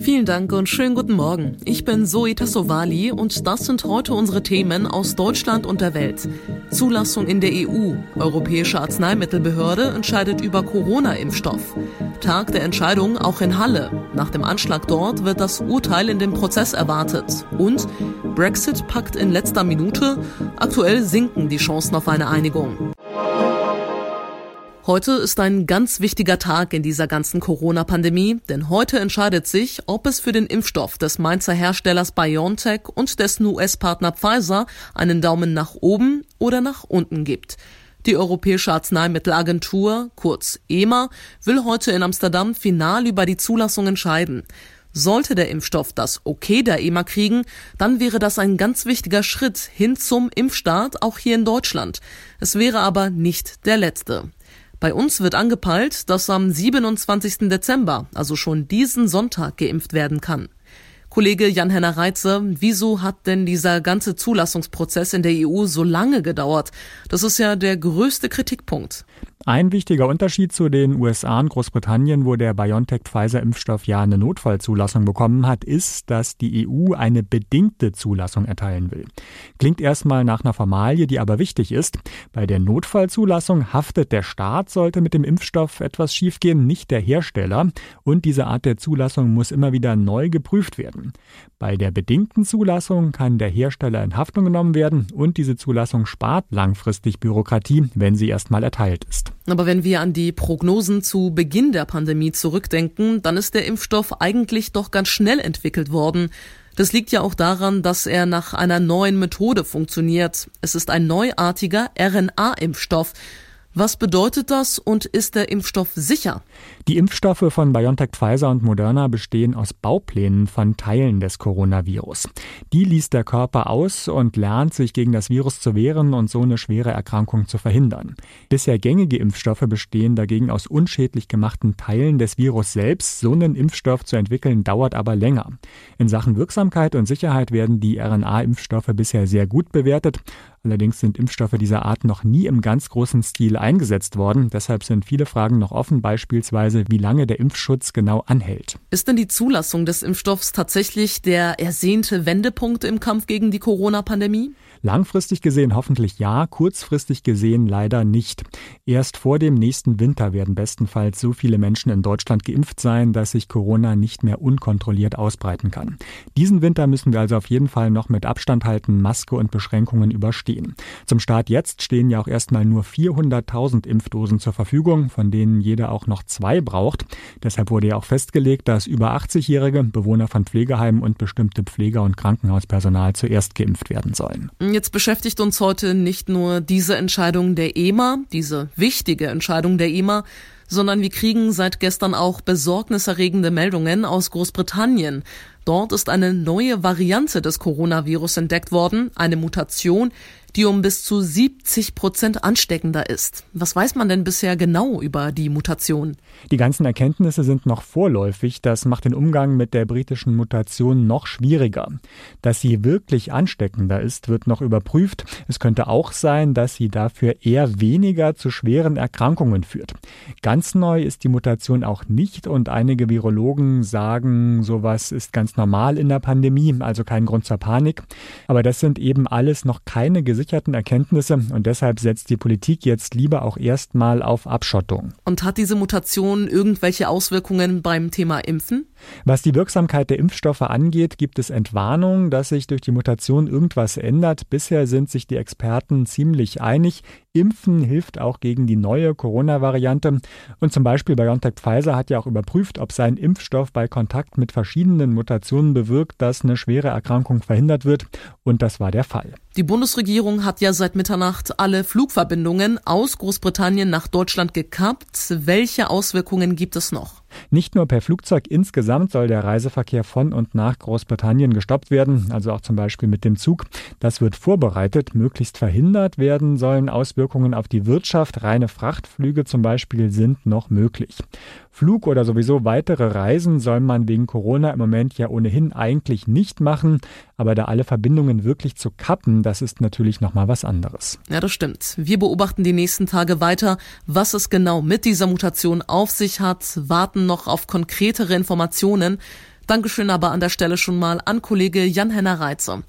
Vielen Dank und schönen guten Morgen. Ich bin Zoe Tassovali und das sind heute unsere Themen aus Deutschland und der Welt. Zulassung in der EU. Europäische Arzneimittelbehörde entscheidet über Corona-Impfstoff. Tag der Entscheidung auch in Halle. Nach dem Anschlag dort wird das Urteil in dem Prozess erwartet. Und Brexit packt in letzter Minute. Aktuell sinken die Chancen auf eine Einigung. Heute ist ein ganz wichtiger Tag in dieser ganzen Corona-Pandemie, denn heute entscheidet sich, ob es für den Impfstoff des Mainzer Herstellers BioNTech und dessen US-Partner Pfizer einen Daumen nach oben oder nach unten gibt. Die Europäische Arzneimittelagentur, kurz EMA, will heute in Amsterdam final über die Zulassung entscheiden. Sollte der Impfstoff das Okay der EMA kriegen, dann wäre das ein ganz wichtiger Schritt hin zum Impfstart auch hier in Deutschland. Es wäre aber nicht der letzte. Bei uns wird angepeilt, dass am 27. Dezember, also schon diesen Sonntag, geimpft werden kann. Kollege Jan-Henner Reitze, wieso hat denn dieser ganze Zulassungsprozess in der EU so lange gedauert? Das ist ja der größte Kritikpunkt. Ein wichtiger Unterschied zu den USA und Großbritannien, wo der BioNTech-Pfizer-Impfstoff ja eine Notfallzulassung bekommen hat, ist, dass die EU eine bedingte Zulassung erteilen will. Klingt erstmal nach einer Formalie, die aber wichtig ist. Bei der Notfallzulassung haftet der Staat, sollte mit dem Impfstoff etwas schiefgehen, nicht der Hersteller. Und diese Art der Zulassung muss immer wieder neu geprüft werden. Bei der bedingten Zulassung kann der Hersteller in Haftung genommen werden und diese Zulassung spart langfristig Bürokratie, wenn sie erstmal erteilt ist. Aber wenn wir an die Prognosen zu Beginn der Pandemie zurückdenken, dann ist der Impfstoff eigentlich doch ganz schnell entwickelt worden. Das liegt ja auch daran, dass er nach einer neuen Methode funktioniert. Es ist ein neuartiger RNA-Impfstoff. Was bedeutet das und ist der Impfstoff sicher? Die Impfstoffe von BioNTech, Pfizer und Moderna bestehen aus Bauplänen von Teilen des Coronavirus. Die liest der Körper aus und lernt, sich gegen das Virus zu wehren und so eine schwere Erkrankung zu verhindern. Bisher gängige Impfstoffe bestehen dagegen aus unschädlich gemachten Teilen des Virus selbst. So einen Impfstoff zu entwickeln dauert aber länger. In Sachen Wirksamkeit und Sicherheit werden die RNA-Impfstoffe bisher sehr gut bewertet. Allerdings sind Impfstoffe dieser Art noch nie im ganz großen Stil eingesetzt worden. Deshalb sind viele Fragen noch offen, beispielsweise wie lange der Impfschutz genau anhält. Ist denn die Zulassung des Impfstoffs tatsächlich der ersehnte Wendepunkt im Kampf gegen die Corona-Pandemie? Langfristig gesehen hoffentlich ja, kurzfristig gesehen leider nicht. Erst vor dem nächsten Winter werden bestenfalls so viele Menschen in Deutschland geimpft sein, dass sich Corona nicht mehr unkontrolliert ausbreiten kann. Diesen Winter müssen wir also auf jeden Fall noch mit Abstand halten, Maske und Beschränkungen überstehen stehen. Zum Start jetzt stehen ja auch erstmal nur 400.000 Impfdosen zur Verfügung, von denen jeder auch noch zwei braucht. Deshalb wurde ja auch festgelegt, dass über 80-Jährige, Bewohner von Pflegeheimen und bestimmte Pfleger und Krankenhauspersonal zuerst geimpft werden sollen. Jetzt beschäftigt uns heute nicht nur diese Entscheidung der EMA, diese wichtige Entscheidung der EMA, sondern wir kriegen seit gestern auch besorgniserregende Meldungen aus Großbritannien. Dort ist eine neue Variante des Coronavirus entdeckt worden, eine Mutation, die um bis zu 70 Prozent ansteckender ist. Was weiß man denn bisher genau über die Mutation? Die ganzen Erkenntnisse sind noch vorläufig. Das macht den Umgang mit der britischen Mutation noch schwieriger. Dass sie wirklich ansteckender ist, wird noch überprüft. Es könnte auch sein, dass sie dafür eher weniger zu schweren Erkrankungen führt. Ganz neu ist die Mutation auch nicht und einige Virologen sagen, sowas ist ganz normal in der Pandemie, also kein Grund zur Panik. Aber das sind eben alles noch keine gesicherten Erkenntnisse und deshalb setzt die Politik jetzt lieber auch erstmal auf Abschottung. Und hat diese Mutation irgendwelche Auswirkungen beim Thema Impfen? Was die Wirksamkeit der Impfstoffe angeht, gibt es Entwarnungen, dass sich durch die Mutation irgendwas ändert. Bisher sind sich die Experten ziemlich einig. Impfen hilft auch gegen die neue Corona-Variante. Und zum Beispiel BioNTech Pfizer hat ja auch überprüft, ob sein Impfstoff bei Kontakt mit verschiedenen Mutationen bewirkt, dass eine schwere Erkrankung verhindert wird. Und das war der Fall. Die Bundesregierung hat ja seit Mitternacht alle Flugverbindungen aus Großbritannien nach Deutschland gekappt. Welche Auswirkungen gibt es noch? Nicht nur per Flugzeug insgesamt soll der Reiseverkehr von und nach Großbritannien gestoppt werden, also auch zum Beispiel mit dem Zug. Das wird vorbereitet. Möglichst verhindert werden sollen Auswirkungen auf die Wirtschaft. Reine Frachtflüge zum Beispiel sind noch möglich. Flug oder sowieso weitere Reisen soll man wegen Corona im Moment ja ohnehin eigentlich nicht machen. Aber da alle Verbindungen wirklich zu kappen, das ist natürlich nochmal was anderes. Ja, das stimmt. Wir beobachten die nächsten Tage weiter, was es genau mit dieser Mutation auf sich hat, warten noch auf konkretere Informationen. Dankeschön aber an der Stelle schon mal an Kollege Jan-Henner Reitzer.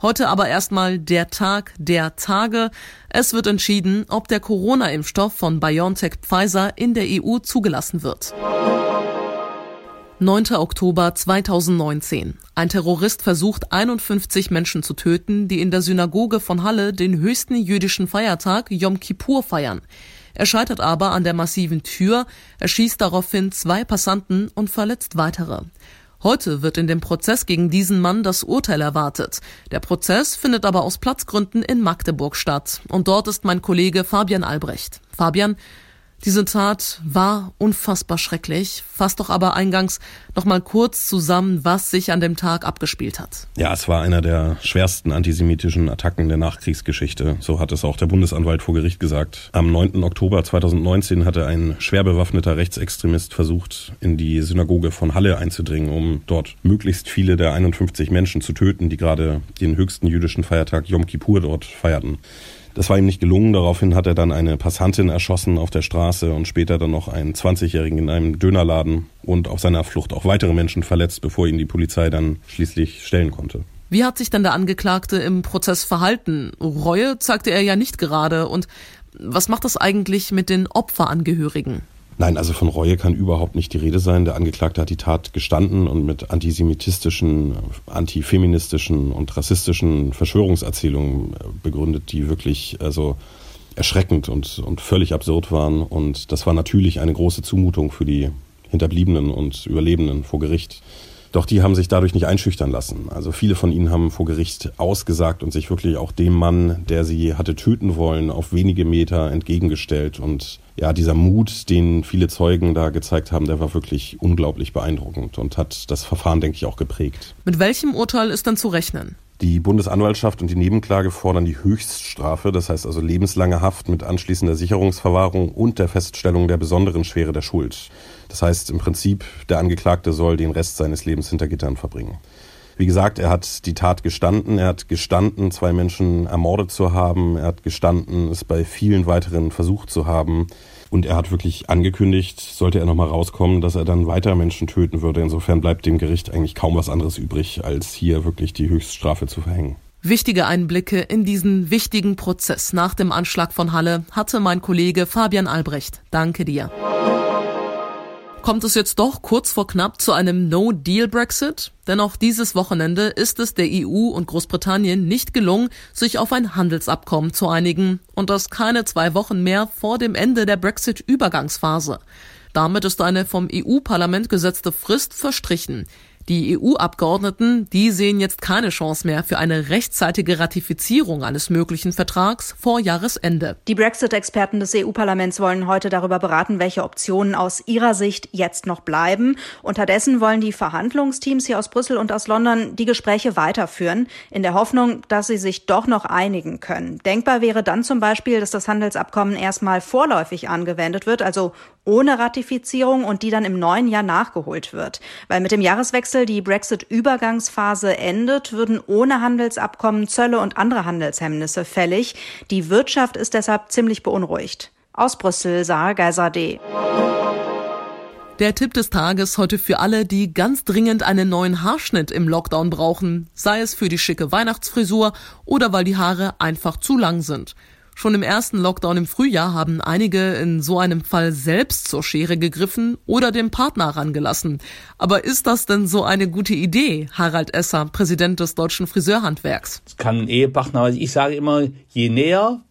Heute aber erstmal der Tag der Tage. Es wird entschieden, ob der Corona-Impfstoff von BioNTech Pfizer in der EU zugelassen wird. 9. Oktober 2019. Ein Terrorist versucht 51 Menschen zu töten, die in der Synagoge von Halle den höchsten jüdischen Feiertag Yom Kippur feiern. Er scheitert aber an der massiven Tür, erschießt daraufhin zwei Passanten und verletzt weitere. Heute wird in dem Prozess gegen diesen Mann das Urteil erwartet. Der Prozess findet aber aus Platzgründen in Magdeburg statt. Und dort ist mein Kollege Fabian Albrecht. Fabian, diese Tat war unfassbar schrecklich. Fass doch aber eingangs noch mal kurz zusammen, was sich an dem Tag abgespielt hat. Ja, es war einer der schwersten antisemitischen Attacken der Nachkriegsgeschichte. So hat es auch der Bundesanwalt vor Gericht gesagt. Am 9. Oktober 2019 hatte ein schwer bewaffneter Rechtsextremist versucht, in die Synagoge von Halle einzudringen, um dort möglichst viele der 51 Menschen zu töten, die gerade den höchsten jüdischen Feiertag Yom Kippur dort feierten. Das war ihm nicht gelungen. Daraufhin hat er dann eine Passantin erschossen auf der Straße und später dann noch einen 20-Jährigen in einem Dönerladen und auf seiner Flucht auch weitere Menschen verletzt, bevor ihn die Polizei dann schließlich stellen konnte. Wie hat sich denn der Angeklagte im Prozess verhalten? Reue zeigte er ja nicht gerade. Und was macht das eigentlich mit den Opferangehörigen? Nein, also von Reue kann überhaupt nicht die Rede sein. Der Angeklagte hat die Tat gestanden und mit antisemitistischen, antifeministischen und rassistischen Verschwörungserzählungen begründet, die wirklich also erschreckend und, und völlig absurd waren. Und das war natürlich eine große Zumutung für die Hinterbliebenen und Überlebenden vor Gericht. Doch die haben sich dadurch nicht einschüchtern lassen. Also viele von ihnen haben vor Gericht ausgesagt und sich wirklich auch dem Mann, der sie hatte töten wollen, auf wenige Meter entgegengestellt. Und ja, dieser Mut, den viele Zeugen da gezeigt haben, der war wirklich unglaublich beeindruckend und hat das Verfahren, denke ich, auch geprägt. Mit welchem Urteil ist dann zu rechnen? Die Bundesanwaltschaft und die Nebenklage fordern die Höchststrafe, das heißt also lebenslange Haft mit anschließender Sicherungsverwahrung und der Feststellung der besonderen Schwere der Schuld. Das heißt im Prinzip, der Angeklagte soll den Rest seines Lebens hinter Gittern verbringen. Wie gesagt, er hat die Tat gestanden. Er hat gestanden, zwei Menschen ermordet zu haben. Er hat gestanden, es bei vielen weiteren versucht zu haben. Und er hat wirklich angekündigt, sollte er nochmal rauskommen, dass er dann weiter Menschen töten würde. Insofern bleibt dem Gericht eigentlich kaum was anderes übrig, als hier wirklich die Höchststrafe zu verhängen. Wichtige Einblicke in diesen wichtigen Prozess nach dem Anschlag von Halle hatte mein Kollege Fabian Albrecht. Danke dir. Kommt es jetzt doch kurz vor knapp zu einem No-Deal-Brexit? Denn auch dieses Wochenende ist es der EU und Großbritannien nicht gelungen, sich auf ein Handelsabkommen zu einigen. Und das keine zwei Wochen mehr vor dem Ende der Brexit-Übergangsphase. Damit ist eine vom EU-Parlament gesetzte Frist verstrichen. Die EU-Abgeordneten, die sehen jetzt keine Chance mehr für eine rechtzeitige Ratifizierung eines möglichen Vertrags vor Jahresende. Die Brexit-Experten des EU-Parlaments wollen heute darüber beraten, welche Optionen aus ihrer Sicht jetzt noch bleiben. Unterdessen wollen die Verhandlungsteams hier aus Brüssel und aus London die Gespräche weiterführen, in der Hoffnung, dass sie sich doch noch einigen können. Denkbar wäre dann zum Beispiel, dass das Handelsabkommen erstmal vorläufig angewendet wird, also ohne Ratifizierung und die dann im neuen Jahr nachgeholt wird. Weil mit dem Jahreswechsel die Brexit-Übergangsphase endet, würden ohne Handelsabkommen Zölle und andere Handelshemmnisse fällig. Die Wirtschaft ist deshalb ziemlich beunruhigt. Aus Brüssel, Sarah Geiserde. Der Tipp des Tages heute für alle, die ganz dringend einen neuen Haarschnitt im Lockdown brauchen, sei es für die schicke Weihnachtsfrisur oder weil die Haare einfach zu lang sind. Schon im ersten Lockdown im Frühjahr haben einige in so einem Fall selbst zur Schere gegriffen oder den Partner rangelassen. Aber ist das denn so eine gute Idee, Harald Esser, Präsident des Deutschen Friseurhandwerks? Es kann ein Ehepartner, also ich sage immer, je näher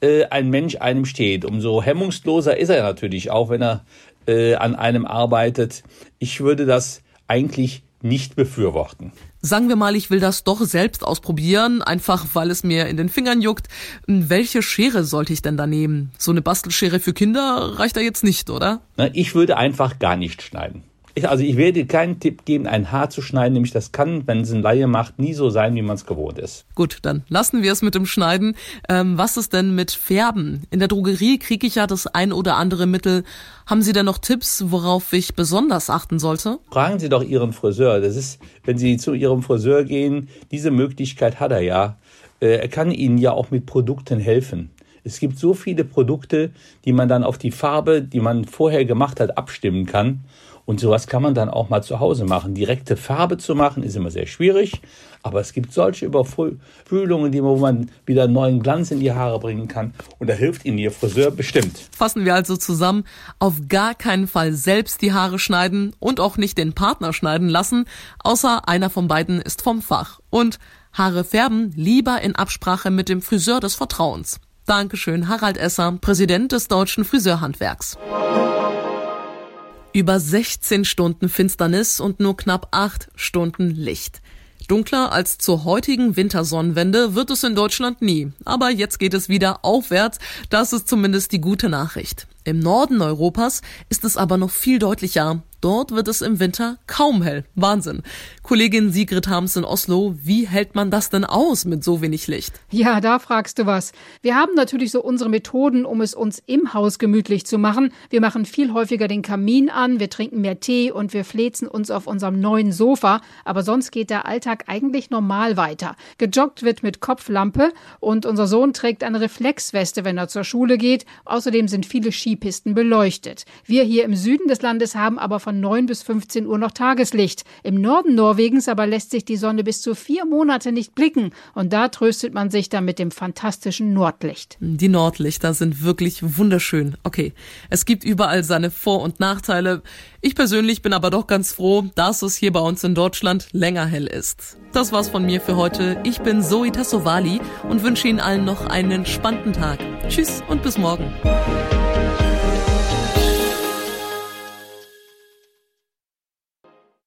äh, ein Mensch einem steht, umso hemmungsloser ist er natürlich, auch wenn er äh, an einem arbeitet. Ich würde das eigentlich nicht befürworten. Sagen wir mal, ich will das doch selbst ausprobieren, einfach weil es mir in den Fingern juckt. Welche Schere sollte ich denn da nehmen? So eine Bastelschere für Kinder reicht da jetzt nicht, oder? Ich würde einfach gar nicht schneiden. Ich, also ich werde keinen Tipp geben, ein Haar zu schneiden, nämlich das kann, wenn es ein Laie macht, nie so sein, wie man es gewohnt ist. Gut, dann lassen wir es mit dem Schneiden. Ähm, was ist denn mit Färben? In der Drogerie kriege ich ja das ein oder andere Mittel. Haben Sie denn noch Tipps, worauf ich besonders achten sollte? Fragen Sie doch Ihren Friseur. Das ist, wenn Sie zu Ihrem Friseur gehen, diese Möglichkeit hat er ja. Äh, er kann Ihnen ja auch mit Produkten helfen. Es gibt so viele Produkte, die man dann auf die Farbe, die man vorher gemacht hat, abstimmen kann. Und sowas kann man dann auch mal zu Hause machen. Direkte Farbe zu machen ist immer sehr schwierig, aber es gibt solche Überfühlungen, wo man wieder neuen Glanz in die Haare bringen kann. Und da hilft Ihnen Ihr Friseur bestimmt. Fassen wir also zusammen, auf gar keinen Fall selbst die Haare schneiden und auch nicht den Partner schneiden lassen, außer einer von beiden ist vom Fach. Und Haare färben lieber in Absprache mit dem Friseur des Vertrauens. Dankeschön, Harald Esser, Präsident des Deutschen Friseurhandwerks. Über 16 Stunden Finsternis und nur knapp 8 Stunden Licht. Dunkler als zur heutigen Wintersonnenwende wird es in Deutschland nie. Aber jetzt geht es wieder aufwärts. Das ist zumindest die gute Nachricht. Im Norden Europas ist es aber noch viel deutlicher. Dort wird es im Winter kaum hell. Wahnsinn. Kollegin Sigrid Harms in Oslo, wie hält man das denn aus mit so wenig Licht? Ja, da fragst du was. Wir haben natürlich so unsere Methoden, um es uns im Haus gemütlich zu machen. Wir machen viel häufiger den Kamin an, wir trinken mehr Tee und wir flezen uns auf unserem neuen Sofa. Aber sonst geht der Alltag eigentlich normal weiter. Gejoggt wird mit Kopflampe und unser Sohn trägt eine Reflexweste, wenn er zur Schule geht. Außerdem sind viele Skipisten beleuchtet. Wir hier im Süden des Landes haben aber von von 9 bis 15 Uhr noch Tageslicht. Im Norden Norwegens aber lässt sich die Sonne bis zu vier Monate nicht blicken. Und da tröstet man sich dann mit dem fantastischen Nordlicht. Die Nordlichter sind wirklich wunderschön. Okay, es gibt überall seine Vor- und Nachteile. Ich persönlich bin aber doch ganz froh, dass es hier bei uns in Deutschland länger hell ist. Das war's von mir für heute. Ich bin Zoe Tassovali und wünsche Ihnen allen noch einen entspannten Tag. Tschüss und bis morgen.